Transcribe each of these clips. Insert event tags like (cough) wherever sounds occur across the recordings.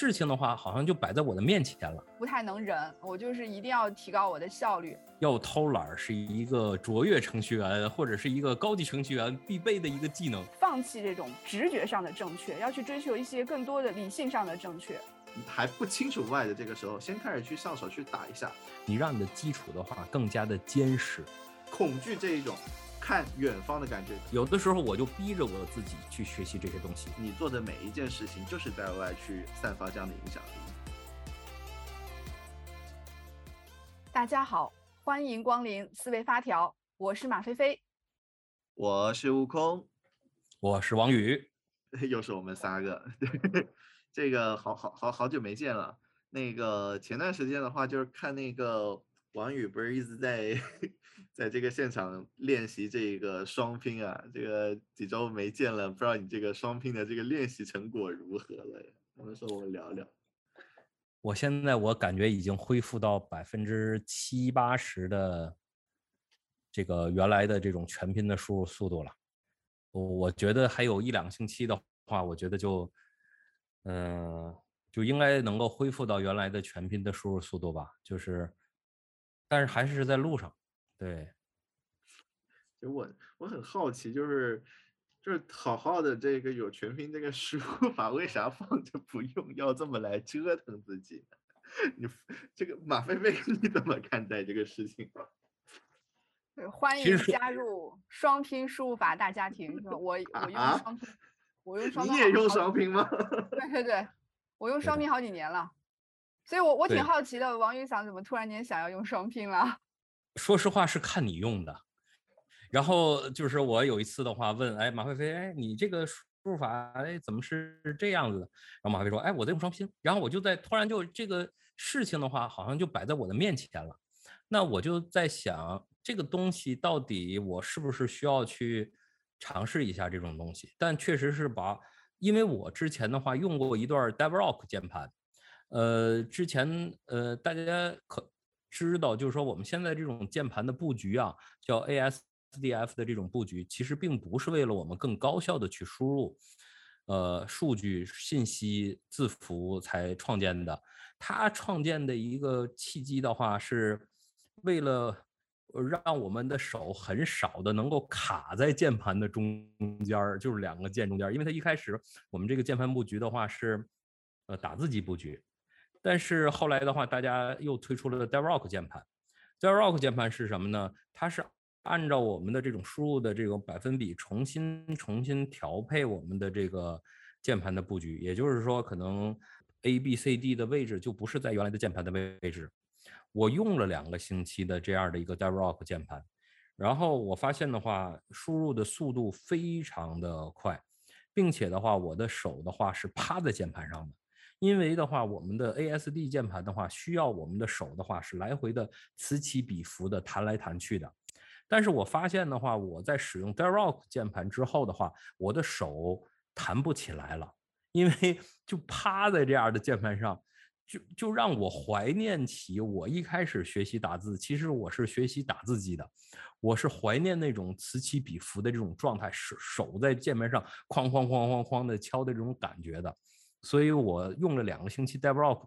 事情的话，好像就摆在我的面前了。不太能忍，我就是一定要提高我的效率。要偷懒是一个卓越程序员或者是一个高级程序员必备的一个技能。放弃这种直觉上的正确，要去追求一些更多的理性上的正确。还不清楚 why 的这个时候，先开始去上手去打一下，你让你的基础的话更加的坚实。恐惧这一种看远方的感觉，有的时候我就逼着我自己去学习这些东西。你做的每一件事情，就是在外去散发这样的影响力。大家好，欢迎光临思维发条，我是马飞飞，我是悟空，我是王宇，(laughs) 又是我们三个。(laughs) 这个好好好好久没见了。那个前段时间的话，就是看那个王宇不是一直在在这个现场练习这个双拼啊。这个几周没见了，不知道你这个双拼的这个练习成果如何了？能不能说我们聊聊？我现在我感觉已经恢复到百分之七八十的这个原来的这种全拼的输入速度了。我我觉得还有一两个星期的话，我觉得就。嗯，就应该能够恢复到原来的全拼的输入速度吧。就是，但是还是在路上。对，(laughs) 就我我很好奇，就是就是好好的这个有全拼这个输入法，为啥放着不用，要这么来折腾自己？(laughs) 你这个马飞飞，你怎么看待这个事情？欢迎加入双拼输入法大家庭。我 (laughs) 我用双拼。我用双拼，你也用双拼吗？对对对，我用双拼好几年了，所以我我挺好奇的，王云想怎么突然间想要用双拼了？说实话是看你用的，然后就是我有一次的话问，哎，马飞飞，哎，你这个输入法，哎，怎么是这样子的？然后马飞说，哎，我在用双拼，然后我就在突然就这个事情的话，好像就摆在我的面前了，那我就在想，这个东西到底我是不是需要去？尝试一下这种东西，但确实是把，因为我之前的话用过一段 Devrock 键盘，呃，之前呃大家可知道，就是说我们现在这种键盘的布局啊，叫 ASDF 的这种布局，其实并不是为了我们更高效的去输入，呃，数据信息字符才创建的，它创建的一个契机的话，是为了。让我们的手很少的能够卡在键盘的中间儿，就是两个键中间儿。因为它一开始我们这个键盘布局的话是，呃，打字机布局，但是后来的话，大家又推出了 Devrock 键盘。Devrock 键盘是什么呢？它是按照我们的这种输入的这种百分比重新重新调配我们的这个键盘的布局。也就是说，可能 A、B、C、D 的位置就不是在原来的键盘的位置。我用了两个星期的这样的一个 Devrock 键盘，然后我发现的话，输入的速度非常的快，并且的话，我的手的话是趴在键盘上的，因为的话，我们的 ASD 键盘的话，需要我们的手的话是来回的此起彼伏的弹来弹去的，但是我发现的话，我在使用 Devrock 键盘之后的话，我的手弹不起来了，因为就趴在这样的键盘上。就就让我怀念起我一开始学习打字，其实我是学习打字机的，我是怀念那种此起彼伏的这种状态，手手在键盘上哐哐哐哐哐的敲的这种感觉的，所以我用了两个星期 Devrock，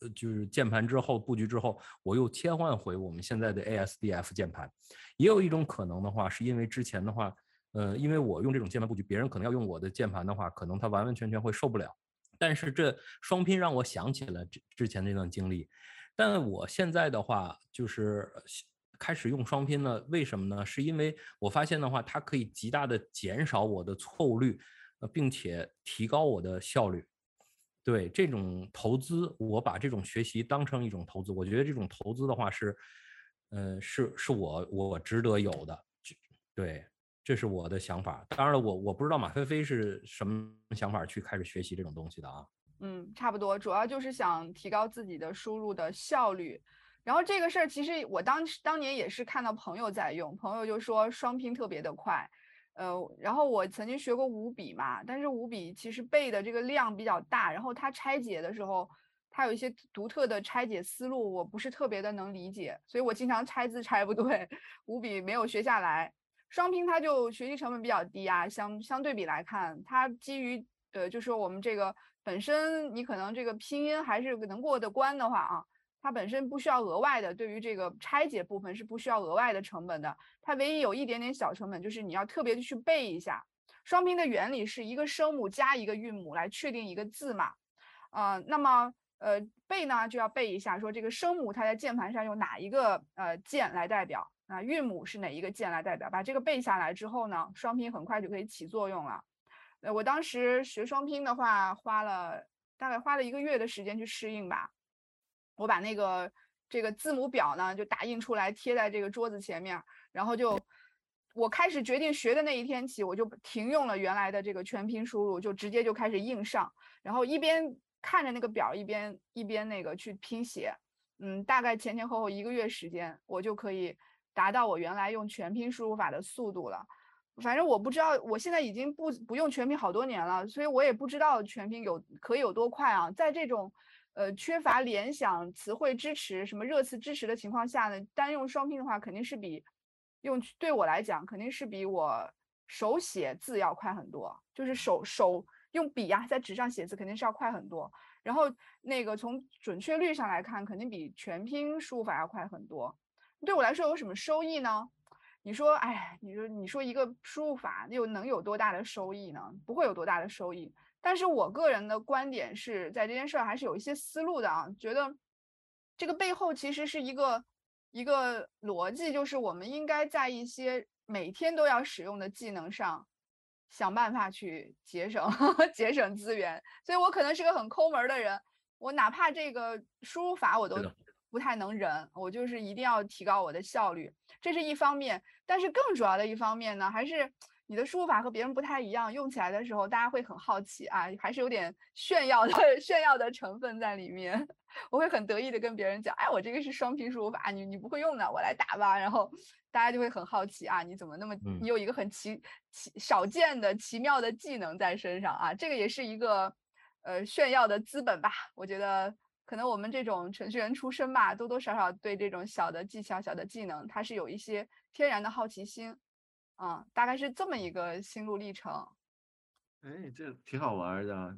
呃，就是键盘之后布局之后，我又切换回我们现在的 ASDF 键盘。也有一种可能的话，是因为之前的话，呃，因为我用这种键盘布局，别人可能要用我的键盘的话，可能他完完全全会受不了。但是这双拼让我想起了之之前那段经历，但我现在的话就是开始用双拼呢，为什么呢？是因为我发现的话，它可以极大的减少我的错误率，呃，并且提高我的效率。对这种投资，我把这种学习当成一种投资，我觉得这种投资的话是，呃，是是我我值得有的，对。这是我的想法，当然了，我我不知道马飞飞是什么想法去开始学习这种东西的啊。嗯，差不多，主要就是想提高自己的输入的效率。然后这个事儿其实我当时当年也是看到朋友在用，朋友就说双拼特别的快。呃，然后我曾经学过五笔嘛，但是五笔其实背的这个量比较大，然后它拆解的时候，它有一些独特的拆解思路，我不是特别的能理解，所以我经常拆字拆不对，五笔没有学下来。双拼它就学习成本比较低啊，相相对比来看，它基于呃，就说我们这个本身你可能这个拼音还是能过得关的话啊，它本身不需要额外的，对于这个拆解部分是不需要额外的成本的。它唯一有一点点小成本，就是你要特别的去背一下。双拼的原理是一个声母加一个韵母来确定一个字嘛，呃，那么呃背呢就要背一下，说这个声母它在键盘上用哪一个呃键来代表啊，韵母是哪一个键来代表，把这个背下来之后呢，双拼很快就可以起作用了。呃，我当时学双拼的话，花了大概花了一个月的时间去适应吧。我把那个这个字母表呢，就打印出来贴在这个桌子前面，然后就我开始决定学的那一天起，我就停用了原来的这个全拼输入，就直接就开始硬上，然后一边看着那个表，一边一边那个去拼写。嗯，大概前前后后一个月时间，我就可以达到我原来用全拼输入法的速度了。反正我不知道，我现在已经不不用全拼好多年了，所以我也不知道全拼有可以有多快啊。在这种呃缺乏联想、词汇支持、什么热词支持的情况下呢，单用双拼的话，肯定是比用对我来讲，肯定是比我手写字要快很多。就是手手用笔呀，在纸上写字肯定是要快很多。然后那个从准确率上来看，肯定比全拼输入法要快很多。对我来说有什么收益呢？你说，哎，你说，你说一个输入法又能有多大的收益呢？不会有多大的收益。但是我个人的观点是在这件事儿还是有一些思路的啊，觉得这个背后其实是一个一个逻辑，就是我们应该在一些每天都要使用的技能上想办法去节省 (laughs) 节省资源。所以我可能是个很抠门的人，我哪怕这个输入法我都。不太能忍，我就是一定要提高我的效率，这是一方面。但是更主要的一方面呢，还是你的输入法和别人不太一样，用起来的时候大家会很好奇啊，还是有点 (laughs) 炫耀的 (laughs) 炫耀的成分在里面。(laughs) 我会很得意的跟别人讲，哎，我这个是双拼输入法，你你不会用的，我来打吧。然后大家就会很好奇啊，你怎么那么你有一个很奇奇少见的奇妙的技能在身上啊？这个也是一个呃炫耀的资本吧，我觉得。可能我们这种程序员出身吧，多多少少对这种小的技巧、小的技能，它是有一些天然的好奇心，啊，大概是这么一个心路历程。哎，这挺好玩的。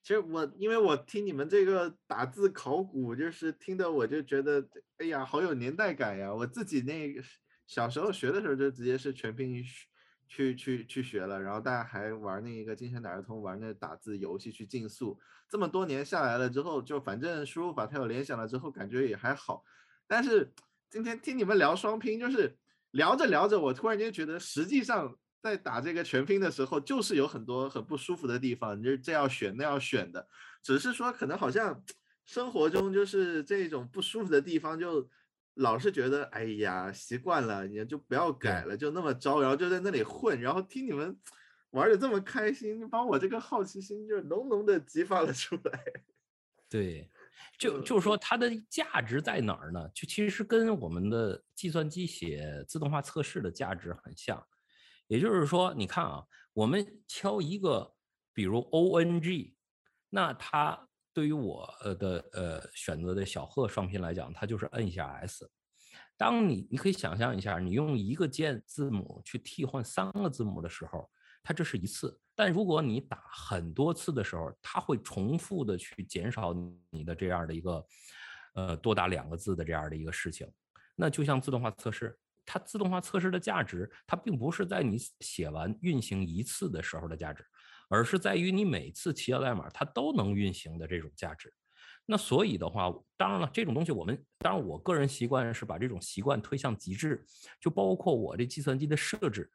其实我因为我听你们这个打字考古，就是听的我就觉得，哎呀，好有年代感呀。我自己那个小时候学的时候就直接是全拼去去去学了，然后大家还玩那一个金山打字通，玩那打字游戏去竞速。这么多年下来了之后，就反正输入法它有联想了之后，感觉也还好。但是今天听你们聊双拼，就是聊着聊着，我突然间觉得，实际上在打这个全拼的时候，就是有很多很不舒服的地方，就是这要选那要选的。只是说可能好像生活中就是这种不舒服的地方就。老是觉得，哎呀，习惯了，你就不要改了，就那么着，然后就在那里混，然后听你们玩的这么开心，把我这个好奇心就浓浓的激发了出来。(laughs) 对，就就是说它的价值在哪儿呢？就其实跟我们的计算机写自动化测试的价值很像，也就是说，你看啊，我们敲一个，比如 O N G，那它。对于我呃的呃选择的小贺双拼来讲，它就是摁一下 S。当你你可以想象一下，你用一个键字母去替换三个字母的时候，它这是一次；但如果你打很多次的时候，它会重复的去减少你的这样的一个呃多打两个字的这样的一个事情。那就像自动化测试，它自动化测试的价值，它并不是在你写完运行一次的时候的价值。而是在于你每次提交代码，它都能运行的这种价值。那所以的话，当然了，这种东西我们当然我个人习惯是把这种习惯推向极致，就包括我这计算机的设置、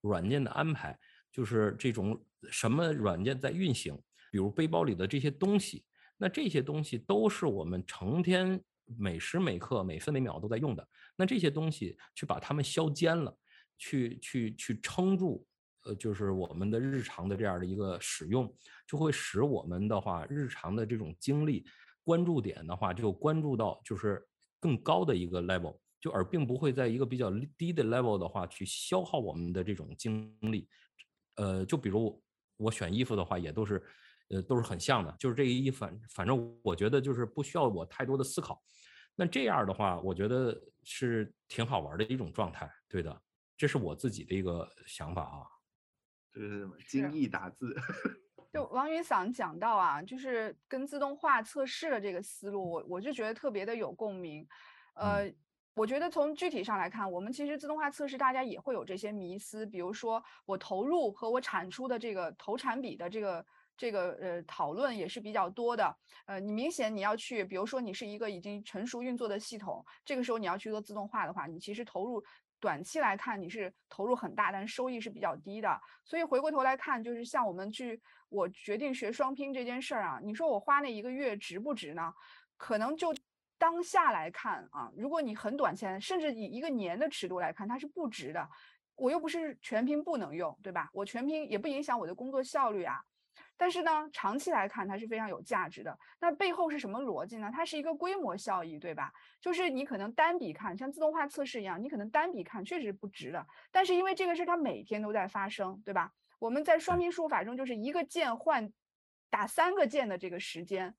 软件的安排，就是这种什么软件在运行，比如背包里的这些东西，那这些东西都是我们成天每时每刻、每分每秒都在用的。那这些东西去把它们削尖了，去去去撑住。呃，就是我们的日常的这样的一个使用，就会使我们的话日常的这种精力关注点的话，就关注到就是更高的一个 level，就而并不会在一个比较低的 level 的话去消耗我们的这种精力。呃，就比如我选衣服的话，也都是呃都是很像的，就是这个衣服，反反正我觉得就是不需要我太多的思考。那这样的话，我觉得是挺好玩的一种状态。对的，这是我自己的一个想法啊。就是精益打字，(laughs) 就王云嗓讲到啊，就是跟自动化测试的这个思路，我我就觉得特别的有共鸣。呃，我觉得从具体上来看，我们其实自动化测试大家也会有这些迷思，比如说我投入和我产出的这个投产比的这个这个呃讨论也是比较多的。呃，你明显你要去，比如说你是一个已经成熟运作的系统，这个时候你要去做自动化的话，你其实投入。短期来看，你是投入很大，但收益是比较低的。所以回过头来看，就是像我们去，我决定学双拼这件事儿啊，你说我花那一个月值不值呢？可能就当下来看啊，如果你很短期，甚至以一个年的尺度来看，它是不值的。我又不是全拼不能用，对吧？我全拼也不影响我的工作效率啊。但是呢，长期来看它是非常有价值的。那背后是什么逻辑呢？它是一个规模效益，对吧？就是你可能单笔看，像自动化测试一样，你可能单笔看确实不值的。但是因为这个事它每天都在发生，对吧？我们在双拼输入法中，就是一个键换打三个键的这个时间，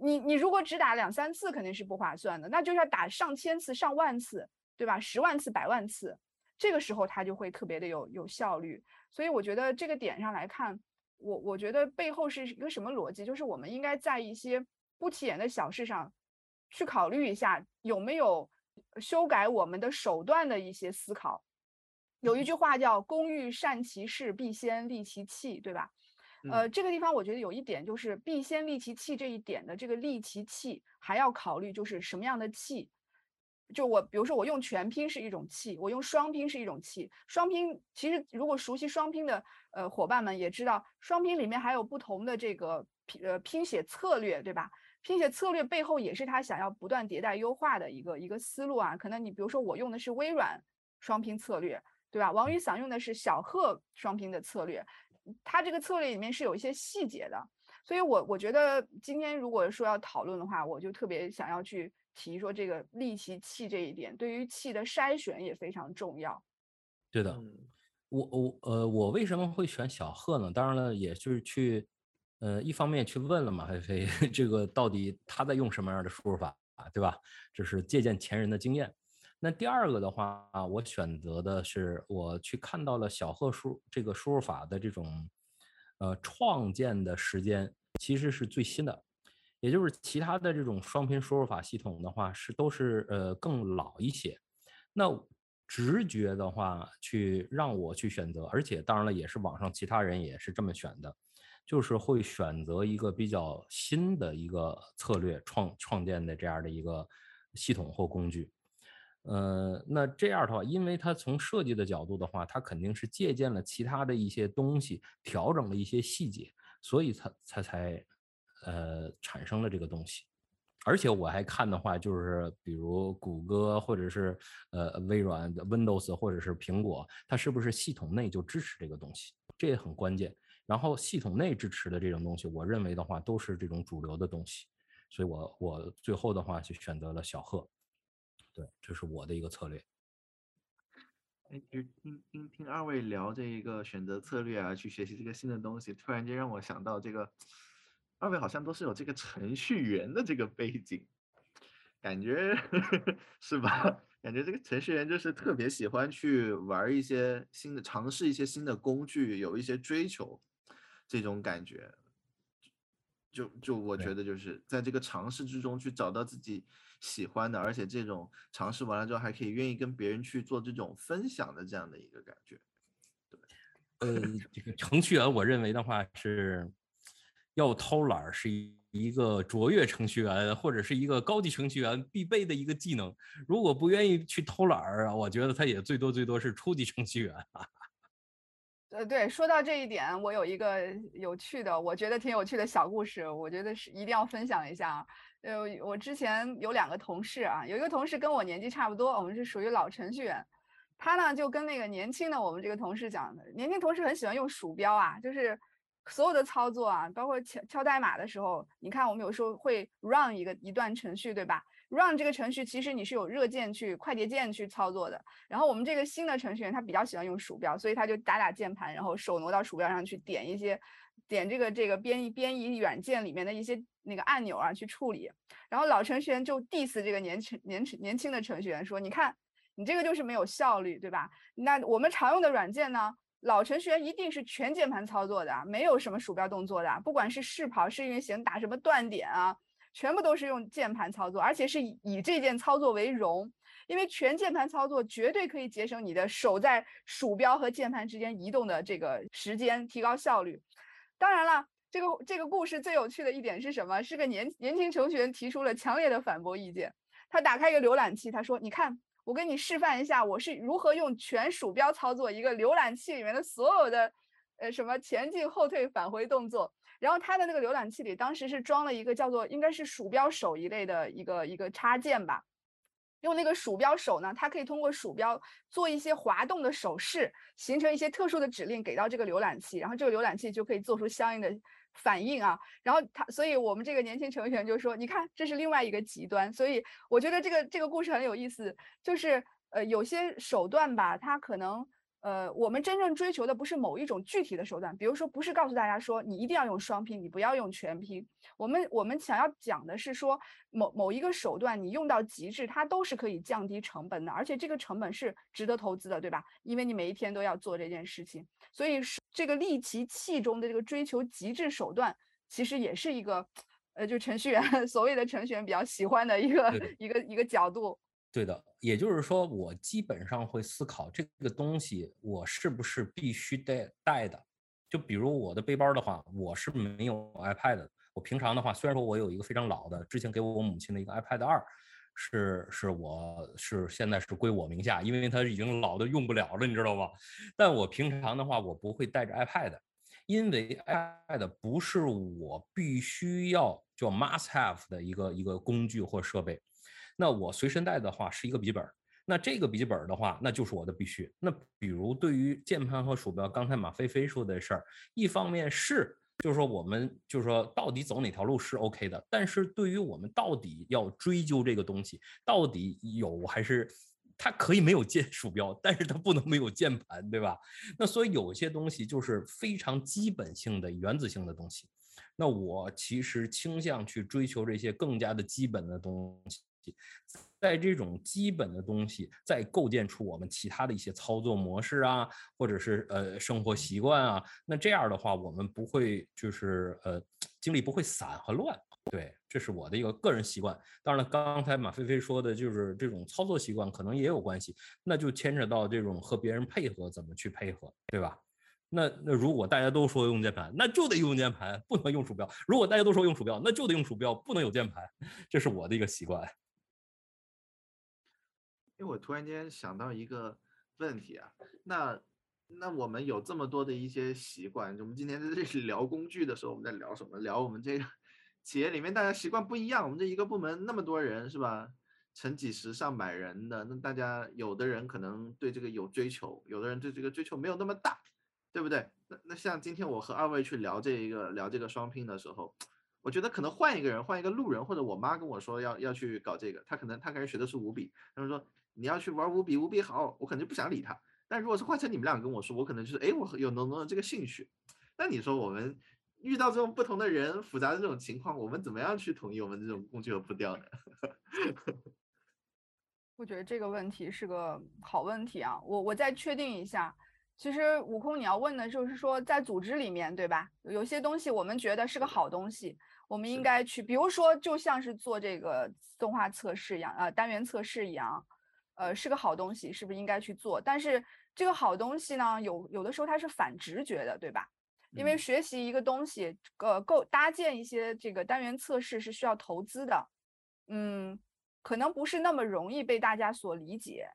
你你如果只打两三次肯定是不划算的，那就要打上千次、上万次，对吧？十万次、百万次，这个时候它就会特别的有有效率。所以我觉得这个点上来看。我我觉得背后是一个什么逻辑？就是我们应该在一些不起眼的小事上，去考虑一下有没有修改我们的手段的一些思考。有一句话叫“工欲善其事，必先利其器”，对吧？呃，这个地方我觉得有一点就是“必先利其器”这一点的这个利其器，还要考虑就是什么样的器。就我，比如说我用全拼是一种气，我用双拼是一种气。双拼其实如果熟悉双拼的呃伙伴们也知道，双拼里面还有不同的这个拼呃拼写策略，对吧？拼写策略背后也是他想要不断迭代优化的一个一个思路啊。可能你比如说我用的是微软双拼策略，对吧？王宇想用的是小贺双拼的策略，他这个策略里面是有一些细节的。所以我我觉得今天如果说要讨论的话，我就特别想要去。提说这个利其器这一点，对于气的筛选也非常重要。对的，我我呃，我为什么会选小贺呢？当然了，也就是去，呃，一方面去问了嘛飞飞，(laughs) 这个到底他在用什么样的输入法，对吧？这是借鉴前人的经验。那第二个的话，我选择的是我去看到了小贺输这个输入法的这种，呃，创建的时间其实是最新的。也就是其他的这种双拼输入法系统的话，是都是呃更老一些。那直觉的话，去让我去选择，而且当然了，也是网上其他人也是这么选的，就是会选择一个比较新的一个策略创创建的这样的一个系统或工具。呃，那这样的话，因为它从设计的角度的话，它肯定是借鉴了其他的一些东西，调整了一些细节，所以它它才。呃，产生了这个东西，而且我还看的话，就是比如谷歌或者是呃微软的 Windows 或者是苹果，它是不是系统内就支持这个东西，这也很关键。然后系统内支持的这种东西，我认为的话都是这种主流的东西，所以我我最后的话就选择了小贺，对，这是我的一个策略。哎，就听听听二位聊这一个选择策略啊，去学习这个新的东西，突然间让我想到这个。二位好像都是有这个程序员的这个背景，感觉 (laughs) 是吧？感觉这个程序员就是特别喜欢去玩一些新的，尝试一些新的工具，有一些追求，这种感觉。就就我觉得就是在这个尝试之中去找到自己喜欢的，而且这种尝试完了之后还可以愿意跟别人去做这种分享的这样的一个感觉。对，呃，这个程序员，我认为的话是。要偷懒是一一个卓越程序员或者是一个高级程序员必备的一个技能。如果不愿意去偷懒儿啊，我觉得他也最多最多是初级程序员。呃，对，说到这一点，我有一个有趣的，我觉得挺有趣的小故事，我觉得是一定要分享一下。呃，我之前有两个同事啊，有一个同事跟我年纪差不多，我们是属于老程序员。他呢就跟那个年轻的我们这个同事讲，年轻同事很喜欢用鼠标啊，就是。所有的操作啊，包括敲敲代码的时候，你看我们有时候会 run 一个一段程序，对吧？run 这个程序其实你是有热键去快捷键去操作的。然后我们这个新的程序员他比较喜欢用鼠标，所以他就打打键盘，然后手挪到鼠标上去点一些点这个这个编译编译软件里面的一些那个按钮啊去处理。然后老程序员就 diss 这个年轻年轻年轻的程序员说：“你看你这个就是没有效率，对吧？那我们常用的软件呢？”老程序员一定是全键盘操作的，没有什么鼠标动作的，不管是试跑、试运行、打什么断点啊，全部都是用键盘操作，而且是以以这件操作为荣，因为全键盘操作绝对可以节省你的手在鼠标和键盘之间移动的这个时间，提高效率。当然了，这个这个故事最有趣的一点是什么？是个年年轻程序员提出了强烈的反驳意见。他打开一个浏览器，他说：“你看。”我给你示范一下，我是如何用全鼠标操作一个浏览器里面的所有的，呃，什么前进、后退、返回动作。然后他的那个浏览器里当时是装了一个叫做应该是鼠标手一类的一个一个插件吧。用那个鼠标手呢，它可以通过鼠标做一些滑动的手势，形成一些特殊的指令给到这个浏览器，然后这个浏览器就可以做出相应的。反应啊，然后他，所以我们这个年轻程序员就说：“你看，这是另外一个极端。”所以我觉得这个这个故事很有意思，就是呃，有些手段吧，它可能。呃，我们真正追求的不是某一种具体的手段，比如说不是告诉大家说你一定要用双拼，你不要用全拼。我们我们想要讲的是说某某一个手段你用到极致，它都是可以降低成本的，而且这个成本是值得投资的，对吧？因为你每一天都要做这件事情，所以这个利其器中的这个追求极致手段，其实也是一个，呃，就程序员 (laughs) 所谓的程序员比较喜欢的一个一个一个角度。对的，也就是说，我基本上会思考这个东西，我是不是必须带带的？就比如我的背包的话，我是没有 iPad 的。我平常的话，虽然说我有一个非常老的，之前给我母亲的一个 iPad 二，是是我是现在是归我名下，因为它已经老的用不了了，你知道吗？但我平常的话，我不会带着 iPad，因为 iPad 不是我必须要叫 must have 的一个一个工具或设备。那我随身带的话是一个笔记本，那这个笔记本的话，那就是我的必须。那比如对于键盘和鼠标，刚才马飞飞说的事儿，一方面是就是说我们就是说到底走哪条路是 OK 的，但是对于我们到底要追究这个东西，到底有还是它可以没有键鼠标，但是它不能没有键盘，对吧？那所以有些东西就是非常基本性的原子性的东西，那我其实倾向去追求这些更加的基本的东西。在这种基本的东西，再构建出我们其他的一些操作模式啊，或者是呃生活习惯啊，那这样的话，我们不会就是呃精力不会散和乱。对，这是我的一个个人习惯。当然了，刚才马飞飞说的就是这种操作习惯可能也有关系，那就牵扯到这种和别人配合怎么去配合，对吧？那那如果大家都说用键盘，那就得用键盘，不能用鼠标；如果大家都说用鼠标，那就得用鼠标，不能有键盘。这是我的一个习惯。因为我突然间想到一个问题啊，那那我们有这么多的一些习惯，我们今天在这里 (laughs) 聊工具的时候，我们在聊什么？聊我们这个企业里面大家习惯不一样，我们这一个部门那么多人是吧？成几十上百人的，那大家有的人可能对这个有追求，有的人对这个追求没有那么大，对不对？那那像今天我和二位去聊这一个聊这个双拼的时候。我觉得可能换一个人，换一个路人，或者我妈跟我说要要去搞这个，她可能她开始学的是五笔，他们说你要去玩五笔，五笔好，我可能就不想理他。但如果是换成你们俩跟我说，我可能就是哎，我有浓浓的这个兴趣。那你说我们遇到这种不同的人、复杂的这种情况，我们怎么样去统一我们这种工具和步调呢？(laughs) 我觉得这个问题是个好问题啊，我我再确定一下。其实悟空，你要问的就是说，在组织里面，对吧？有些东西我们觉得是个好东西，我们应该去，比如说，就像是做这个自动画测试一样，呃，单元测试一样，呃，是个好东西，是不是应该去做？但是这个好东西呢，有有的时候它是反直觉的，对吧？因为学习一个东西，呃，构搭建一些这个单元测试是需要投资的，嗯，可能不是那么容易被大家所理解。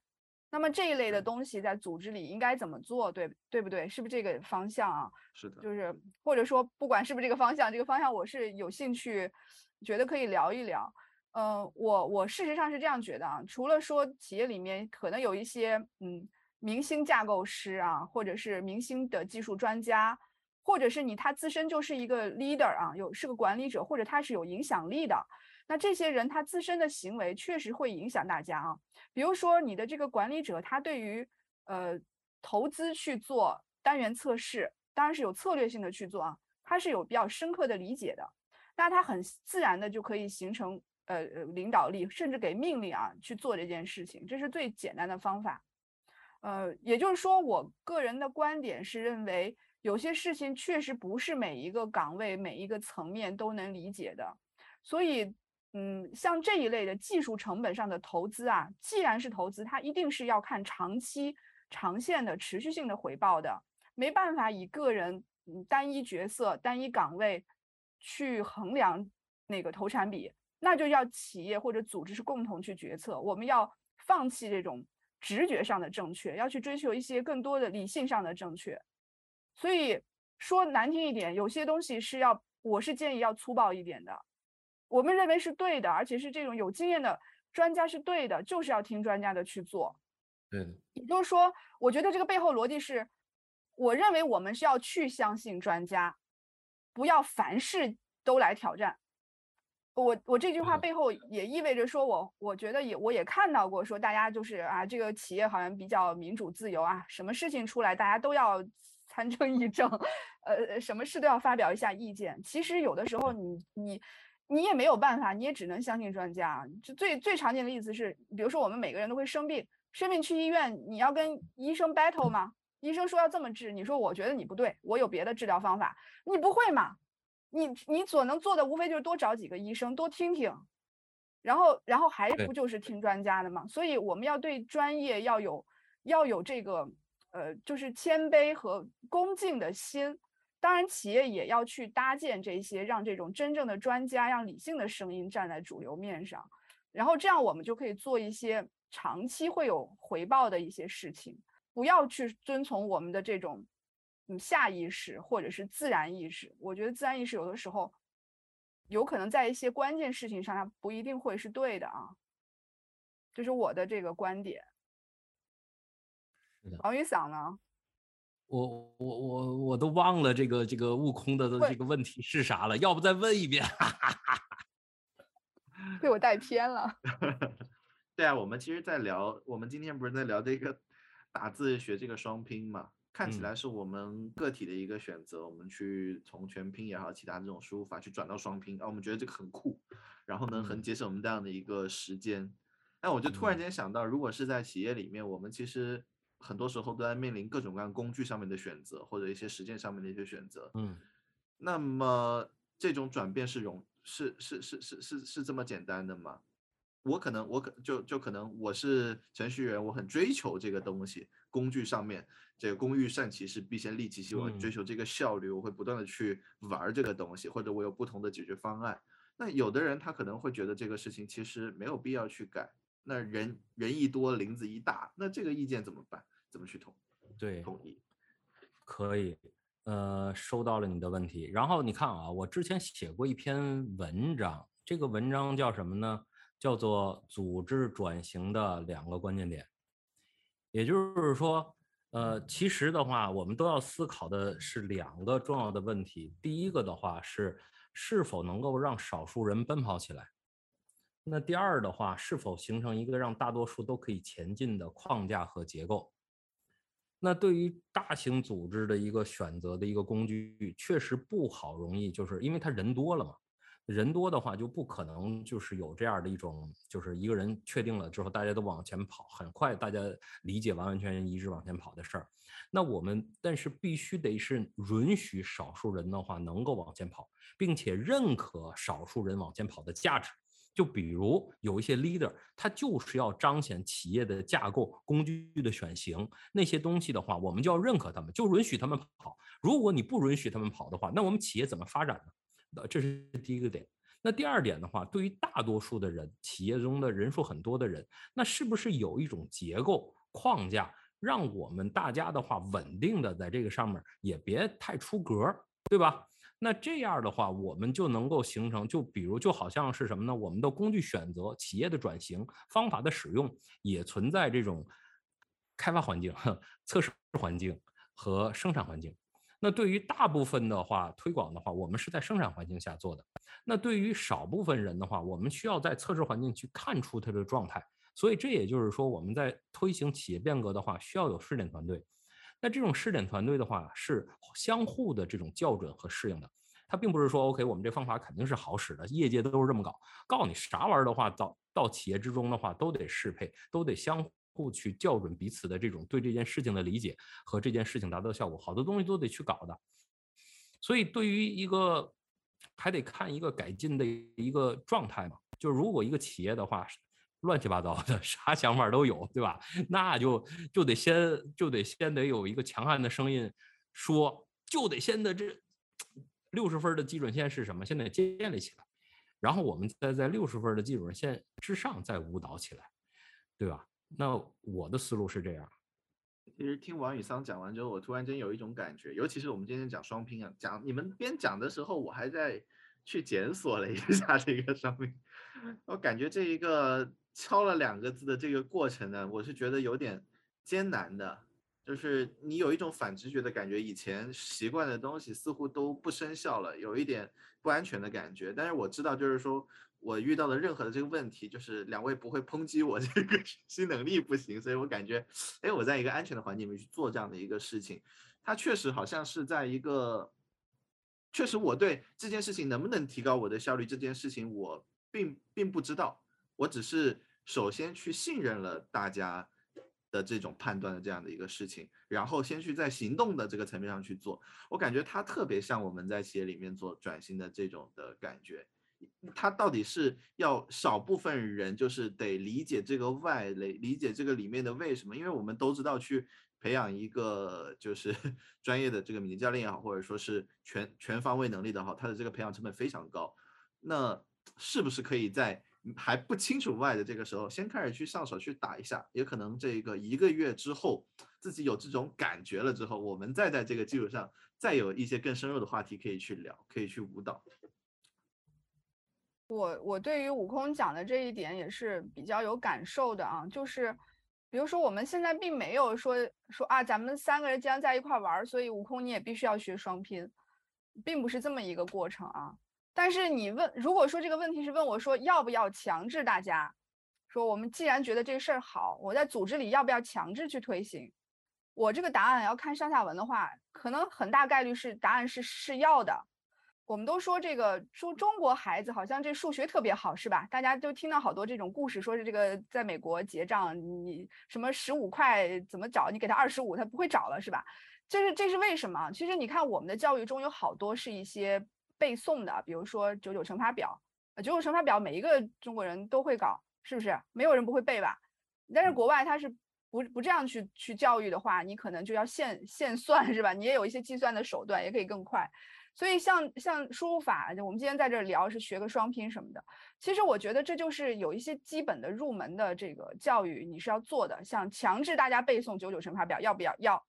那么这一类的东西在组织里应该怎么做？对对不对？是不是这个方向啊？是的，就是或者说不管是不是这个方向，这个方向我是有兴趣，觉得可以聊一聊。嗯，我我事实上是这样觉得啊，除了说企业里面可能有一些嗯明星架构师啊，或者是明星的技术专家，或者是你他自身就是一个 leader 啊，有是个管理者，或者他是有影响力的。那这些人他自身的行为确实会影响大家啊，比如说你的这个管理者，他对于呃投资去做单元测试，当然是有策略性的去做啊，他是有比较深刻的理解的，那他很自然的就可以形成呃领导力，甚至给命令啊去做这件事情，这是最简单的方法。呃，也就是说，我个人的观点是认为，有些事情确实不是每一个岗位、每一个层面都能理解的。所以，嗯，像这一类的技术成本上的投资啊，既然是投资，它一定是要看长期、长线的持续性的回报的，没办法以个人嗯单一角色、单一岗位去衡量那个投产比，那就要企业或者组织是共同去决策。我们要放弃这种直觉上的正确，要去追求一些更多的理性上的正确。所以说难听一点，有些东西是要，我是建议要粗暴一点的。我们认为是对的，而且是这种有经验的专家是对的，就是要听专家的去做。对，也就是说，我觉得这个背后逻辑是，我认为我们是要去相信专家，不要凡事都来挑战。我我这句话背后也意味着说，我我觉得也我也看到过，说大家就是啊，这个企业好像比较民主自由啊，什么事情出来大家都要参政议政，(laughs) 呃，什么事都要发表一下意见。其实有的时候你你你也没有办法，你也只能相信专家。就最最常见的例子是，比如说我们每个人都会生病，生病去医院，你要跟医生 battle 吗？医生说要这么治，你说我觉得你不对，我有别的治疗方法，你不会嘛？你你所能做的无非就是多找几个医生，多听听，然后然后还不就是听专家的嘛？所以我们要对专业要有要有这个呃，就是谦卑和恭敬的心。当然，企业也要去搭建这些，让这种真正的专家、让理性的声音站在主流面上，然后这样我们就可以做一些长期会有回报的一些事情，不要去遵从我们的这种。嗯，下意识或者是自然意识，我觉得自然意识有的时候有可能在一些关键事情上，它不一定会是对的啊。这是我的这个观点。王宇嗓呢？我我我我都忘了这个这个悟空的这个问题是啥了，要不再问一遍？(laughs) 被我带偏了。(laughs) 对啊，我们其实，在聊，我们今天不是在聊这个打字学这个双拼嘛？看起来是我们个体的一个选择，我们去从全拼也好，其他这种输入法去转到双拼，啊，我们觉得这个很酷，然后呢，很节省我们这样的一个时间。那我就突然间想到，如果是在企业里面，我们其实很多时候都在面临各种各样工具上面的选择，或者一些实践上面的一些选择。嗯，那么这种转变是容是是是是是是这么简单的吗？我可能我可就就可能我是程序员，我很追求这个东西，工具上面这个工欲善其事，必先利其器，我追求这个效率，我会不断的去玩这个东西，或者我有不同的解决方案。那有的人他可能会觉得这个事情其实没有必要去改。那人人一多，林子一大，那这个意见怎么办？怎么去统对统一？可以，呃，收到了你的问题。然后你看啊，我之前写过一篇文章，这个文章叫什么呢？叫做组织转型的两个关键点，也就是说，呃，其实的话，我们都要思考的是两个重要的问题。第一个的话是是否能够让少数人奔跑起来，那第二的话，是否形成一个让大多数都可以前进的框架和结构。那对于大型组织的一个选择的一个工具，确实不好容易，就是因为他人多了嘛。人多的话就不可能就是有这样的一种，就是一个人确定了之后，大家都往前跑，很快大家理解完完全全一致往前跑的事儿。那我们但是必须得是允许少数人的话能够往前跑，并且认可少数人往前跑的价值。就比如有一些 leader，他就是要彰显企业的架构、工具的选型那些东西的话，我们就要认可他们，就允许他们跑。如果你不允许他们跑的话，那我们企业怎么发展呢？这是第一个点。那第二点的话，对于大多数的人，企业中的人数很多的人，那是不是有一种结构框架，让我们大家的话稳定的在这个上面，也别太出格，对吧？那这样的话，我们就能够形成，就比如就好像是什么呢？我们的工具选择、企业的转型方法的使用，也存在这种开发环境、(laughs) 测试环境和生产环境。那对于大部分的话，推广的话，我们是在生产环境下做的。那对于少部分人的话，我们需要在测试环境去看出它的状态。所以这也就是说，我们在推行企业变革的话，需要有试点团队。那这种试点团队的话，是相互的这种校准和适应的。它并不是说，OK，我们这方法肯定是好使的，业界都是这么搞。告诉你啥玩意儿的话，到到企业之中的话，都得适配，都得相互去校准彼此的这种对这件事情的理解和这件事情达到效果，好多东西都得去搞的。所以对于一个还得看一个改进的一个状态嘛，就如果一个企业的话，乱七八糟的 (laughs) 啥想法都有，对吧？那就就得先就得先得有一个强悍的声音说，就得先的这六十分的基准线是什么？先得建立起来，然后我们再在六十分的基准线之上再舞蹈起来，对吧？那我的思路是这样。其实听王宇桑讲完之后，我突然间有一种感觉，尤其是我们今天讲双拼啊，讲你们边讲的时候，我还在去检索了一下这个双拼，我感觉这一个敲了两个字的这个过程呢，我是觉得有点艰难的，就是你有一种反直觉的感觉，以前习惯的东西似乎都不生效了，有一点不安全的感觉。但是我知道，就是说。我遇到的任何的这个问题，就是两位不会抨击我 (laughs) 这个学习能力不行，所以我感觉，哎，我在一个安全的环境里面去做这样的一个事情，它确实好像是在一个，确实我对这件事情能不能提高我的效率这件事情，我并并不知道，我只是首先去信任了大家的这种判断的这样的一个事情，然后先去在行动的这个层面上去做，我感觉它特别像我们在企业里面做转型的这种的感觉。他到底是要少部分人，就是得理解这个外类，理解这个里面的为什么？因为我们都知道，去培养一个就是 (laughs) 专业的这个敏捷教练也好，或者说是全全方位能力的好，他的这个培养成本非常高。那是不是可以在还不清楚 why 的这个时候，先开始去上手去打一下？也可能这个一个月之后，自己有这种感觉了之后，我们再在这个基础上，再有一些更深入的话题可以去聊，可以去舞蹈。我我对于悟空讲的这一点也是比较有感受的啊，就是，比如说我们现在并没有说说啊，咱们三个人既然在一块玩，所以悟空你也必须要学双拼，并不是这么一个过程啊。但是你问，如果说这个问题是问我说要不要强制大家，说我们既然觉得这事儿好，我在组织里要不要强制去推行？我这个答案要看上下文的话，可能很大概率是答案是是要的。我们都说这个说中国孩子好像这数学特别好，是吧？大家都听到好多这种故事，说是这个在美国结账，你什么十五块怎么找？你给他二十五，他不会找了，是吧？这是这是为什么？其实你看我们的教育中有好多是一些背诵的，比如说九九乘法表，九九乘法表每一个中国人都会搞，是不是？没有人不会背吧？但是国外他是不不这样去去教育的话，你可能就要现现算，是吧？你也有一些计算的手段，也可以更快。所以像像输入法，我们今天在这聊是学个双拼什么的。其实我觉得这就是有一些基本的入门的这个教育你是要做的，像强制大家背诵九九乘法表，要不要？要。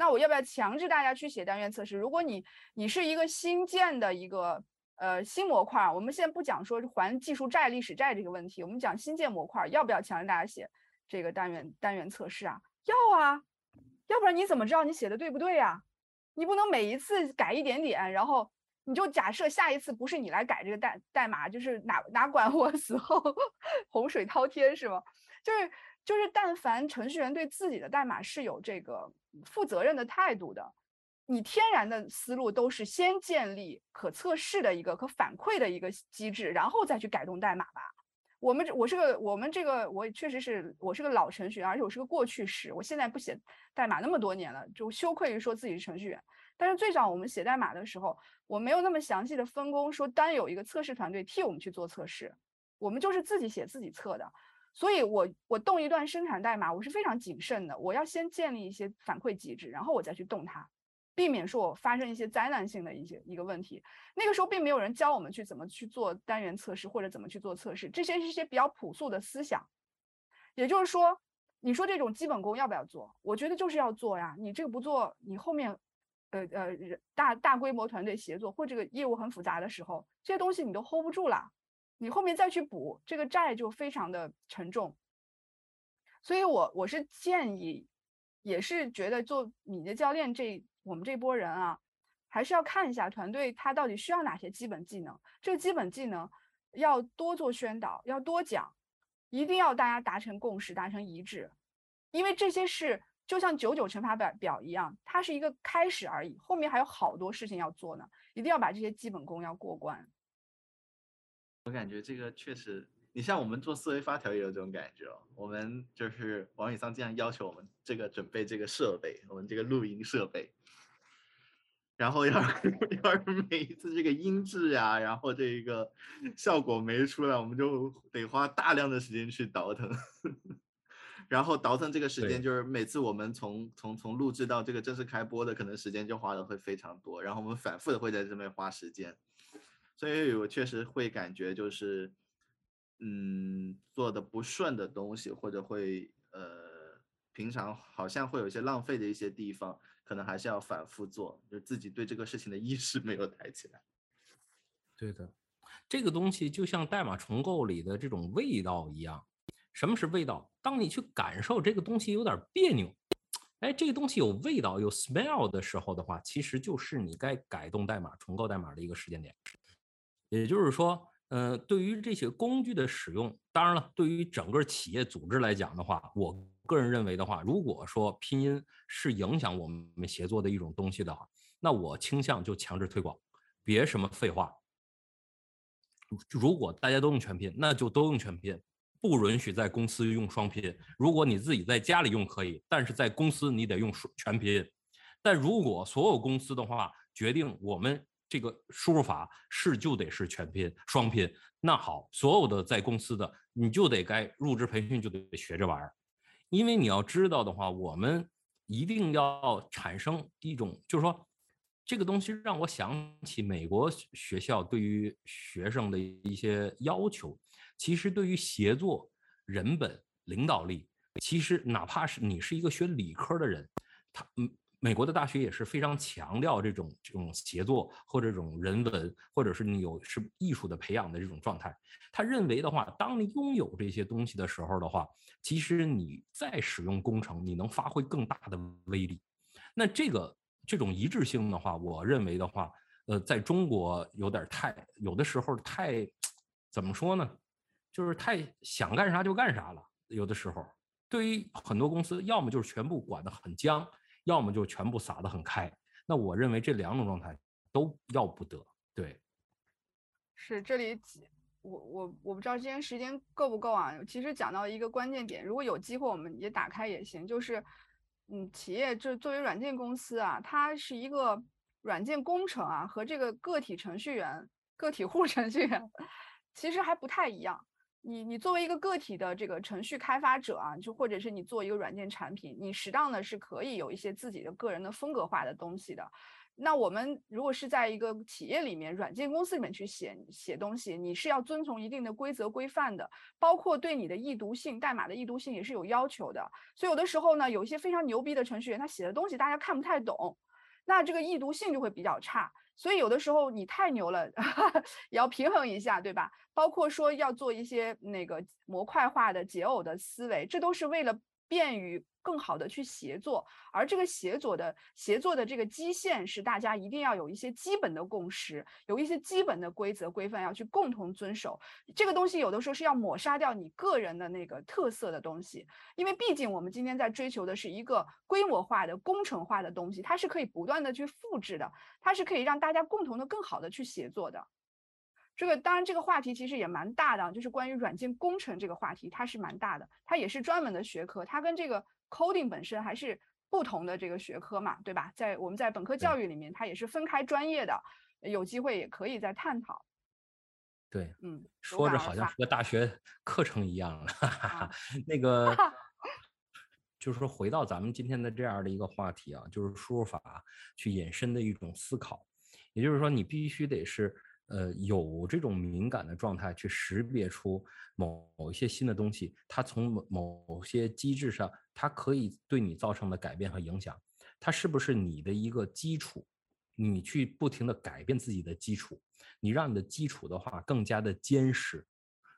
那我要不要强制大家去写单元测试？如果你你是一个新建的一个呃新模块，我们现在不讲说还技术债、历史债这个问题，我们讲新建模块，要不要强制大家写这个单元单元测试啊？要啊，要不然你怎么知道你写的对不对呀？你不能每一次改一点点，然后你就假设下一次不是你来改这个代代码，就是哪哪管我 (laughs) 死后洪水滔天是吗？就是就是，但凡程序员对自己的代码是有这个负责任的态度的，你天然的思路都是先建立可测试的一个可反馈的一个机制，然后再去改动代码吧。我们这我是个我们这个我确实是我是个老程序员，而且我是个过去式。我现在不写代码那么多年了，就羞愧于说自己是程序员。但是最早我们写代码的时候，我没有那么详细的分工，说单有一个测试团队替我们去做测试，我们就是自己写自己测的。所以我我动一段生产代码，我是非常谨慎的，我要先建立一些反馈机制，然后我再去动它。避免说我发生一些灾难性的一些一个问题，那个时候并没有人教我们去怎么去做单元测试或者怎么去做测试，这些是一些比较朴素的思想。也就是说，你说这种基本功要不要做？我觉得就是要做呀。你这个不做，你后面，呃呃，大大规模团队协作或这个业务很复杂的时候，这些东西你都 hold 不住了，你后面再去补这个债就非常的沉重。所以我我是建议，也是觉得做你的教练这。我们这波人啊，还是要看一下团队他到底需要哪些基本技能。这个基本技能要多做宣导，要多讲，一定要大家达成共识，达成一致。因为这些是就像九九乘法表表一样，它是一个开始而已，后面还有好多事情要做呢。一定要把这些基本功要过关。我感觉这个确实你像我们做思维发条也有这种感觉哦。我们就是王宇桑这样要求我们这个准备这个设备，我们这个录音设备，然后要 (laughs) 要是每一次这个音质呀，然后这个效果没出来，我们就得花大量的时间去倒腾。(laughs) 然后倒腾这个时间，就是每次我们从从从录制到这个正式开播的，可能时间就花的会非常多。然后我们反复的会在这边花时间，所以我确实会感觉就是，嗯，做的不顺的东西，或者会呃，平常好像会有一些浪费的一些地方，可能还是要反复做，就自己对这个事情的意识没有抬起来。对的，这个东西就像代码重构里的这种味道一样。什么是味道？当你去感受这个东西有点别扭，哎，这个东西有味道、有 smell 的时候的话，其实就是你该改动代码、重构代码的一个时间点。也就是说，呃，对于这些工具的使用，当然了，对于整个企业组织来讲的话，我个人认为的话，如果说拼音是影响我们协作的一种东西的话，那我倾向就强制推广，别什么废话。如果大家都用全拼，那就都用全拼。不允许在公司用双拼。如果你自己在家里用可以，但是在公司你得用全拼。但如果所有公司的话决定我们这个输入法是就得是全拼双拼，那好，所有的在公司的你就得该入职培训就得学这玩意儿，因为你要知道的话，我们一定要产生一种，就是说这个东西让我想起美国学校对于学生的一些要求。其实对于协作、人本、领导力，其实哪怕是你是一个学理科的人，他嗯，美国的大学也是非常强调这种这种协作或者这种人文，或者是你有是艺术的培养的这种状态。他认为的话，当你拥有这些东西的时候的话，其实你在使用工程，你能发挥更大的威力。那这个这种一致性的话，我认为的话，呃，在中国有点太有的时候太怎么说呢？就是太想干啥就干啥了，有的时候，对于很多公司，要么就是全部管得很僵，要么就全部撒得很开。那我认为这两种状态都要不得。对，是这里，我我我不知道今天时间够不够啊？其实讲到一个关键点，如果有机会，我们也打开也行。就是，嗯，企业就作为软件公司啊，它是一个软件工程啊，和这个个体程序员、个体户程序员 (laughs) 其实还不太一样。你你作为一个个体的这个程序开发者啊，就或者是你做一个软件产品，你适当的是可以有一些自己的个人的风格化的东西的。那我们如果是在一个企业里面、软件公司里面去写写东西，你是要遵从一定的规则规范的，包括对你的易读性、代码的易读性也是有要求的。所以有的时候呢，有一些非常牛逼的程序员，他写的东西大家看不太懂，那这个易读性就会比较差。所以有的时候你太牛了，(laughs) 也要平衡一下，对吧？包括说要做一些那个模块化的解耦的思维，这都是为了。便于更好的去协作，而这个协作的协作的这个基线是大家一定要有一些基本的共识，有一些基本的规则规范要去共同遵守。这个东西有的时候是要抹杀掉你个人的那个特色的东西，因为毕竟我们今天在追求的是一个规模化的工程化的东西，它是可以不断的去复制的，它是可以让大家共同的更好的去协作的。这个当然，这个话题其实也蛮大的，就是关于软件工程这个话题，它是蛮大的，它也是专门的学科，它跟这个 coding 本身还是不同的这个学科嘛，对吧？在我们在本科教育里面，它也是分开专业的，有机会也可以再探讨。对，嗯，说着好像是个大学课程一样，(laughs) 那个 (laughs) 就是说回到咱们今天的这样的一个话题啊，就是输入法去引申的一种思考，也就是说你必须得是。呃，有这种敏感的状态去识别出某某一些新的东西，它从某某些机制上，它可以对你造成的改变和影响，它是不是你的一个基础？你去不停的改变自己的基础，你让你的基础的话更加的坚实，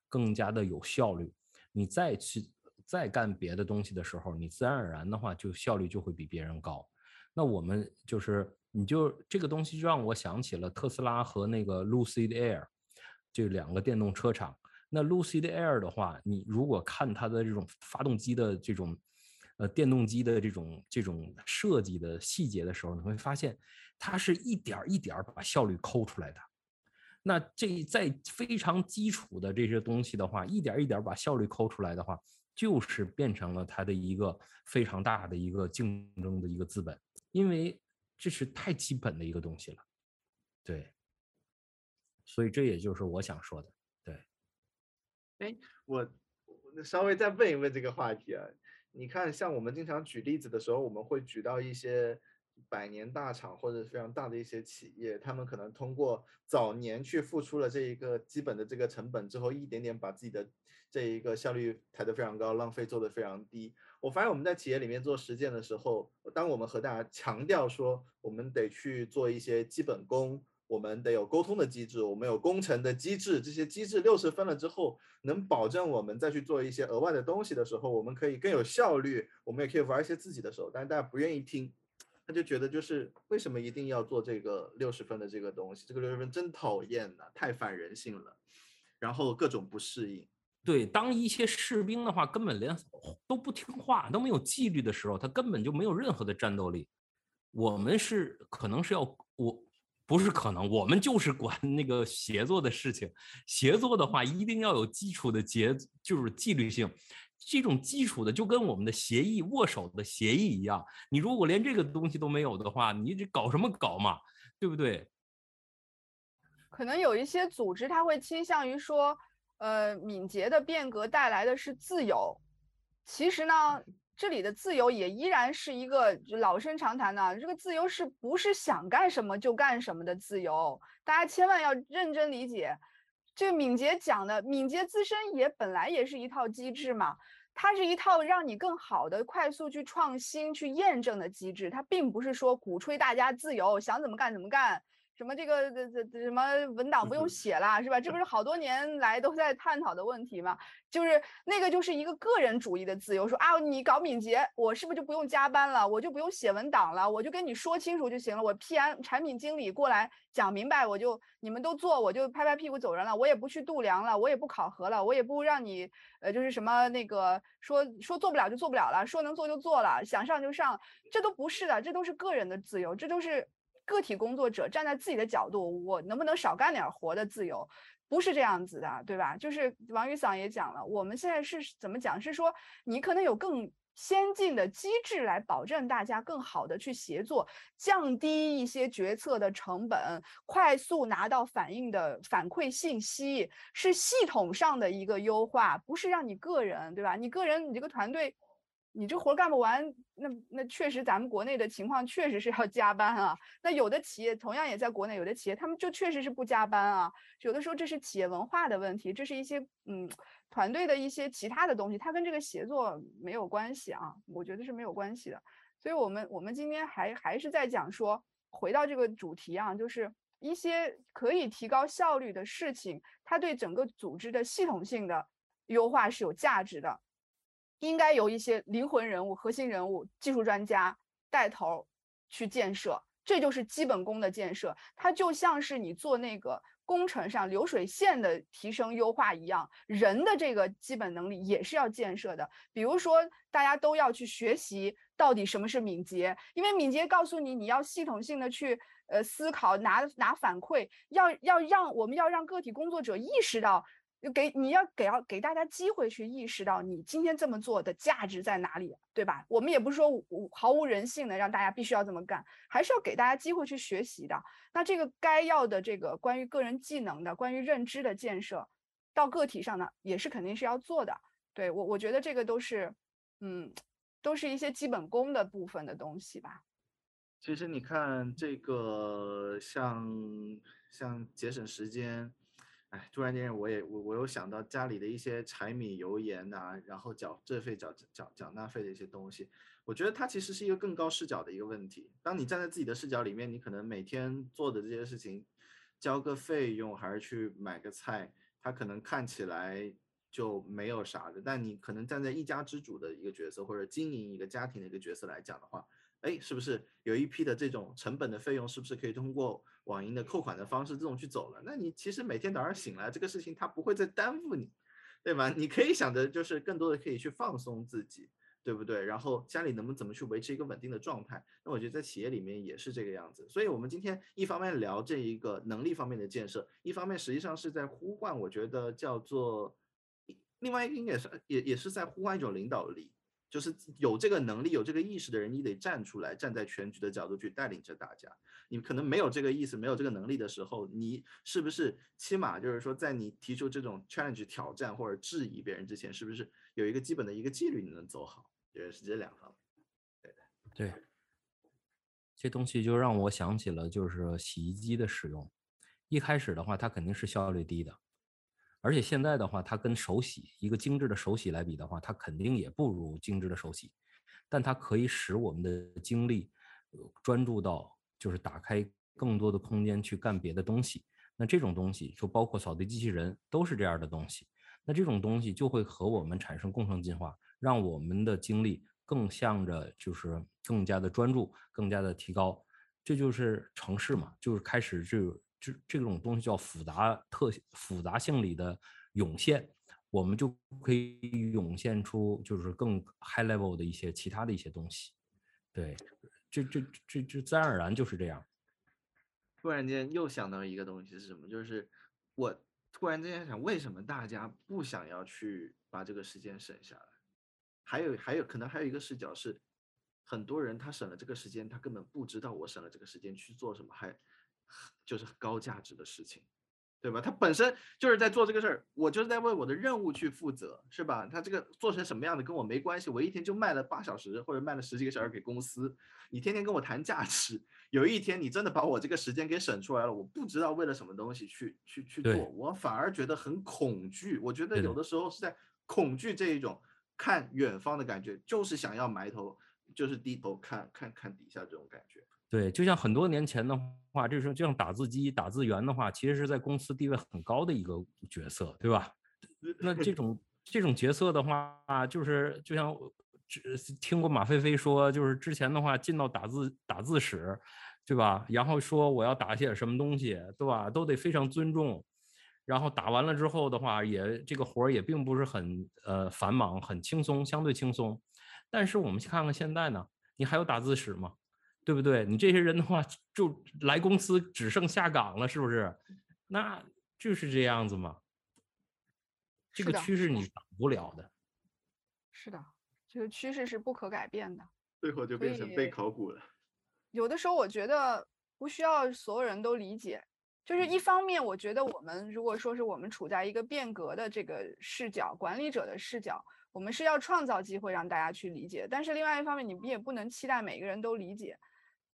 更加的有效率。你再去再干别的东西的时候，你自然而然的话就效率就会比别人高。那我们就是。你就这个东西就让我想起了特斯拉和那个 Lucid Air，这两个电动车厂。那 Lucid Air 的话，你如果看它的这种发动机的这种，呃，电动机的这种这种设计的细节的时候，你会发现，它是一点一点把效率抠出来的。那这在非常基础的这些东西的话，一点一点把效率抠出来的话，就是变成了它的一个非常大的一个竞争的一个资本，因为这是太基本的一个东西了。对，所以这也就是我想说的。对，哎，我稍微再问一问这个话题啊，你看，像我们经常举例子的时候，我们会举到一些。百年大厂或者非常大的一些企业，他们可能通过早年去付出了这一个基本的这个成本之后，一点点把自己的这一个效率抬得非常高，浪费做得非常低。我发现我们在企业里面做实践的时候，当我们和大家强调说我们得去做一些基本功，我们得有沟通的机制，我们有工程的机制，这些机制六十分了之后，能保证我们再去做一些额外的东西的时候，我们可以更有效率，我们也可以玩一些自己的手，但是大家不愿意听。他就觉得就是为什么一定要做这个六十分的这个东西？这个六十分真讨厌呐，太反人性了，然后各种不适应。对，当一些士兵的话根本连都不听话，都没有纪律的时候，他根本就没有任何的战斗力。我们是可能是要我，不是可能，我们就是管那个协作的事情。协作的话一定要有基础的节，就是纪律性。这种基础的就跟我们的协议握手的协议一样，你如果连这个东西都没有的话，你这搞什么搞嘛，对不对？可能有一些组织他会倾向于说，呃，敏捷的变革带来的是自由。其实呢，这里的自由也依然是一个老生常谈的，这个自由是不是想干什么就干什么的自由？大家千万要认真理解。这敏捷讲的敏捷自身也本来也是一套机制嘛，它是一套让你更好的快速去创新、去验证的机制，它并不是说鼓吹大家自由，想怎么干怎么干。什么这个这这什么文档不用写了是吧？这不是好多年来都在探讨的问题吗？就是那个就是一个个人主义的自由，说啊你搞敏捷，我是不是就不用加班了？我就不用写文档了？我就跟你说清楚就行了。我 PM 产品经理过来讲明白，我就你们都做，我就拍拍屁股走人了。我也不去度量了，我也不考核了，我也不让你呃就是什么那个说说做不了就做不了了，说能做就做了，想上就上，这都不是的，这都是个人的自由，这都是。个体工作者站在自己的角度，我能不能少干点活的自由，不是这样子的，对吧？就是王宇桑也讲了，我们现在是怎么讲？是说你可能有更先进的机制来保证大家更好的去协作，降低一些决策的成本，快速拿到反应的反馈信息，是系统上的一个优化，不是让你个人，对吧？你个人，你这个团队。你这活干不完，那那确实咱们国内的情况确实是要加班啊。那有的企业同样也在国内，有的企业他们就确实是不加班啊。有的时候这是企业文化的问题，这是一些嗯团队的一些其他的东西，它跟这个协作没有关系啊。我觉得是没有关系的。所以我们我们今天还还是在讲说，回到这个主题啊，就是一些可以提高效率的事情，它对整个组织的系统性的优化是有价值的。应该由一些灵魂人物、核心人物、技术专家带头去建设，这就是基本功的建设。它就像是你做那个工程上流水线的提升优化一样，人的这个基本能力也是要建设的。比如说，大家都要去学习到底什么是敏捷，因为敏捷告诉你，你要系统性的去呃思考，拿拿反馈，要要让我们要让个体工作者意识到。就给你要给要给大家机会去意识到你今天这么做的价值在哪里，对吧？我们也不是说毫无人性的让大家必须要这么干，还是要给大家机会去学习的。那这个该要的这个关于个人技能的、关于认知的建设，到个体上呢，也是肯定是要做的。对我，我觉得这个都是，嗯，都是一些基本功的部分的东西吧。其实你看这个，像像节省时间。哎，突然间，我也我我有想到家里的一些柴米油盐呐，然后缴这费缴缴缴纳费的一些东西，我觉得它其实是一个更高视角的一个问题。当你站在自己的视角里面，你可能每天做的这些事情，交个费用还是去买个菜，它可能看起来就没有啥的。但你可能站在一家之主的一个角色，或者经营一个家庭的一个角色来讲的话，哎，是不是有一批的这种成本的费用，是不是可以通过？网银的扣款的方式，这种去走了，那你其实每天早上醒来，这个事情它不会再耽误你，对吧？你可以想着就是更多的可以去放松自己，对不对？然后家里能不能怎么去维持一个稳定的状态？那我觉得在企业里面也是这个样子。所以，我们今天一方面聊这一个能力方面的建设，一方面实际上是在呼唤，我觉得叫做，另外一个应该是也也是在呼唤一种领导力。就是有这个能力、有这个意识的人，你得站出来，站在全局的角度去带领着大家。你可能没有这个意思、没有这个能力的时候，你是不是起码就是说，在你提出这种 challenge 挑战或者质疑别人之前，是不是有一个基本的一个纪律你能走好？觉得是这两方面。对对，这东西就让我想起了就是洗衣机的使用。一开始的话，它肯定是效率低的。而且现在的话，它跟手洗一个精致的手洗来比的话，它肯定也不如精致的手洗，但它可以使我们的精力专注到就是打开更多的空间去干别的东西。那这种东西就包括扫地机器人都是这样的东西。那这种东西就会和我们产生共生进化，让我们的精力更向着就是更加的专注，更加的提高。这就是城市嘛，就是开始就。这这种东西叫复杂特复杂性里的涌现，我们就可以涌现出就是更 high level 的一些其他的一些东西。对，这这这这自然而然就是这样。突然间又想到一个东西是什么？就是我突然之间想，为什么大家不想要去把这个时间省下来？还有还有可能还有一个视角是，很多人他省了这个时间，他根本不知道我省了这个时间去做什么，还。就是高价值的事情，对吧？他本身就是在做这个事儿，我就是在为我的任务去负责，是吧？他这个做成什么样的跟我没关系，我一天就卖了八小时或者卖了十几个小时给公司，你天天跟我谈价值，有一天你真的把我这个时间给省出来了，我不知道为了什么东西去去去做，我反而觉得很恐惧。我觉得有的时候是在恐惧这一种看远方的感觉，就是想要埋头，就是低头看看看底下这种感觉。对，就像很多年前的话，这时候就像打字机、打字员的话，其实是在公司地位很高的一个角色，对吧？那这种这种角色的话，就是就像听过马飞飞说，就是之前的话进到打字打字室，对吧？然后说我要打些什么东西，对吧？都得非常尊重。然后打完了之后的话，也这个活儿也并不是很呃繁忙，很轻松，相对轻松。但是我们去看看现在呢，你还有打字室吗？对不对？你这些人的话，就来公司只剩下岗了，是不是？那就是这样子嘛。这个趋势你挡不了的。是的，这个趋势是不可改变的。最后就变成被考古了。有的时候我觉得不需要所有人都理解，就是一方面，我觉得我们如果说是我们处在一个变革的这个视角，管理者的视角，我们是要创造机会让大家去理解。但是另外一方面，你也不能期待每个人都理解。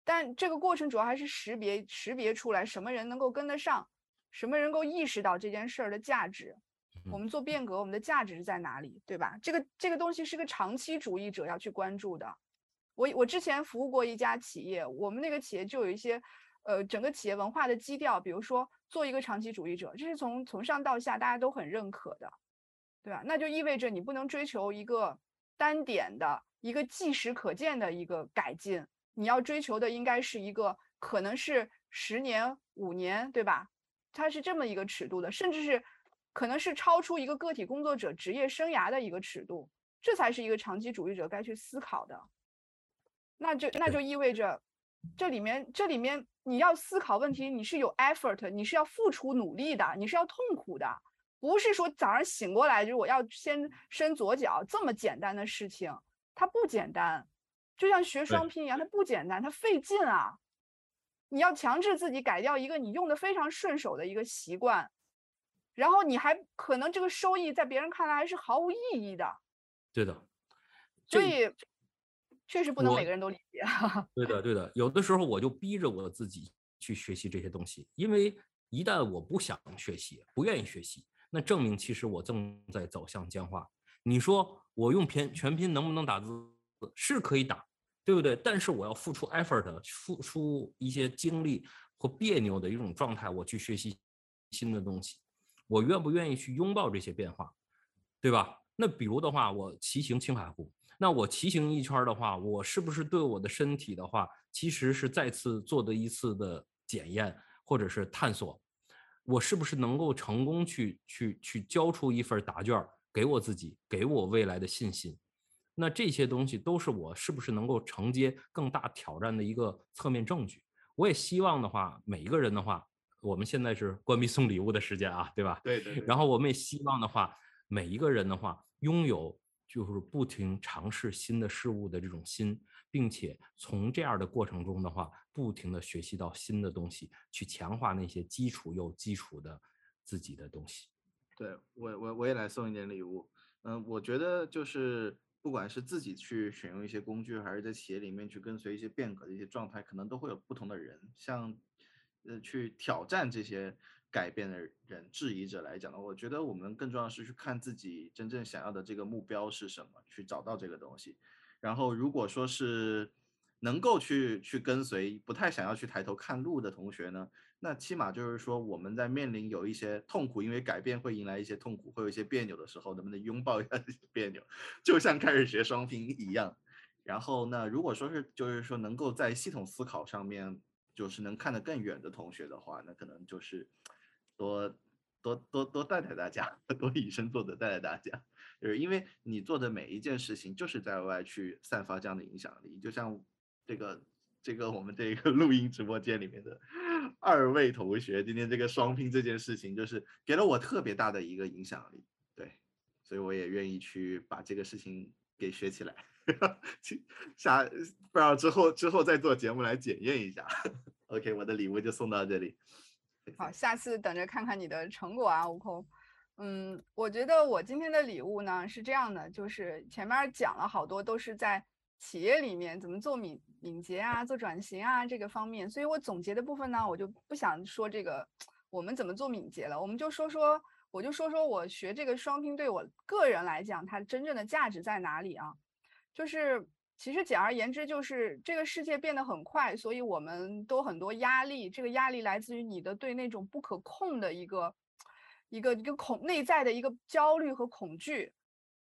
但这个过程主要还是识别识别出来什么人能够跟得上，什么人能够意识到这件事儿的价值。我们做变革，我们的价值是在哪里，对吧？这个这个东西是个长期主义者要去关注的。我我之前服务过一家企业，我们那个企业就有一些，呃，整个企业文化的基调，比如说做一个长期主义者，这是从从上到下大家都很认可的，对吧？那就意味着你不能追求一个单点的一个即时可见的一个改进。你要追求的应该是一个可能是十年、五年，对吧？它是这么一个尺度的，甚至是可能是超出一个个体工作者职业生涯的一个尺度，这才是一个长期主义者该去思考的。那就那就意味着，这里面这里面你要思考问题，你是有 effort，你是要付出努力的，你是要痛苦的，不是说早上醒过来就我要先伸左脚这么简单的事情，它不简单。就像学双拼一样，它不简单，它费劲啊！你要强制自己改掉一个你用的非常顺手的一个习惯，然后你还可能这个收益在别人看来还是毫无意义的。对的，所以确实不能每个人都理解。对的，对的，有的时候我就逼着我自己去学习这些东西，因为一旦我不想学习、不愿意学习，那证明其实我正在走向僵化。你说我用全全拼能不能打字？是可以打，对不对？但是我要付出 effort，付出一些精力或别扭的一种状态，我去学习新的东西，我愿不愿意去拥抱这些变化，对吧？那比如的话，我骑行青海湖，那我骑行一圈的话，我是不是对我的身体的话，其实是再次做的一次的检验或者是探索，我是不是能够成功去去去交出一份答卷给我自己，给我未来的信心？那这些东西都是我是不是能够承接更大挑战的一个侧面证据。我也希望的话，每一个人的话，我们现在是关闭送礼物的时间啊，对吧？对对。然后我们也希望的话，每一个人的话，拥有就是不停尝试新的事物的这种心，并且从这样的过程中的话，不停的学习到新的东西，去强化那些基础又基础的自己的东西。对我，我我也来送一点礼物。嗯，我觉得就是不管是自己去选用一些工具，还是在企业里面去跟随一些变革的一些状态，可能都会有不同的人。像，呃，去挑战这些改变的人、质疑者来讲呢，我觉得我们更重要是去看自己真正想要的这个目标是什么，去找到这个东西。然后，如果说是能够去去跟随，不太想要去抬头看路的同学呢？那起码就是说，我们在面临有一些痛苦，因为改变会迎来一些痛苦，会有一些别扭的时候，能不能拥抱一下别扭，就像开始学双拼一样。然后，那如果说是就是说能够在系统思考上面，就是能看得更远的同学的话，那可能就是多多多多带带大家，(laughs) 多以身作则带带大家。就是因为你做的每一件事情，就是在外去散发这样的影响力，就像这个。这个我们这个录音直播间里面的二位同学，今天这个双拼这件事情，就是给了我特别大的一个影响力，对，所以我也愿意去把这个事情给学起来，(laughs) 下不知道之后之后再做节目来检验一下。OK，我的礼物就送到这里。好，下次等着看看你的成果啊，悟空。嗯，我觉得我今天的礼物呢是这样的，就是前面讲了好多都是在。企业里面怎么做敏敏捷啊，做转型啊这个方面，所以我总结的部分呢，我就不想说这个我们怎么做敏捷了，我们就说说，我就说说我学这个双拼对我个人来讲，它真正的价值在哪里啊？就是其实简而言之，就是这个世界变得很快，所以我们都很多压力，这个压力来自于你的对那种不可控的一个一个一个恐内在的一个焦虑和恐惧。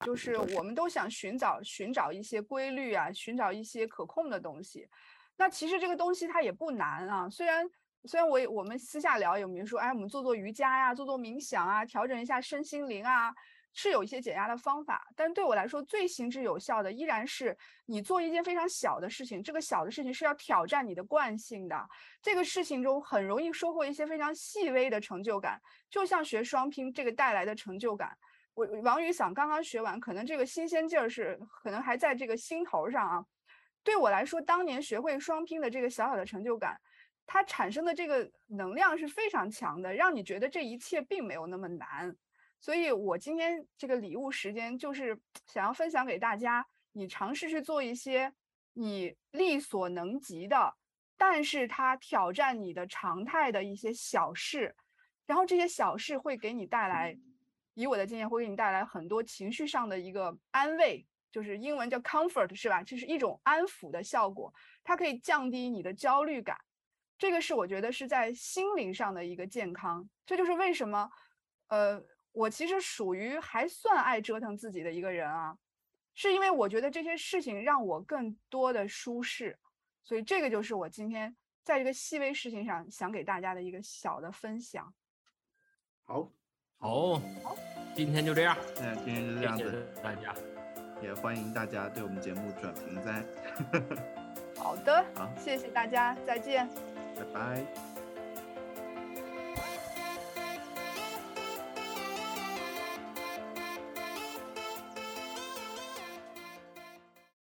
就是我们都想寻找寻找一些规律啊，寻找一些可控的东西。那其实这个东西它也不难啊。虽然虽然我我们私下聊，有没有说，哎，我们做做瑜伽呀，做做冥想啊，调整一下身心灵啊，是有一些减压的方法。但对我来说，最行之有效的依然是你做一件非常小的事情。这个小的事情是要挑战你的惯性的。这个事情中很容易收获一些非常细微的成就感，就像学双拼这个带来的成就感。我王宇想刚刚学完，可能这个新鲜劲儿是可能还在这个心头上啊。对我来说，当年学会双拼的这个小小的成就感，它产生的这个能量是非常强的，让你觉得这一切并没有那么难。所以我今天这个礼物时间就是想要分享给大家，你尝试去做一些你力所能及的，但是它挑战你的常态的一些小事，然后这些小事会给你带来。以我的经验，会给你带来很多情绪上的一个安慰，就是英文叫 comfort，是吧？这是一种安抚的效果，它可以降低你的焦虑感。这个是我觉得是在心灵上的一个健康。这就是为什么，呃，我其实属于还算爱折腾自己的一个人啊，是因为我觉得这些事情让我更多的舒适。所以这个就是我今天在这个细微事情上想给大家的一个小的分享。好。好，今天就这样。嗯，今天就这样子，大家也欢迎大家对我们节目转评赞。(laughs) 好的，好，谢谢大家，再见，拜拜。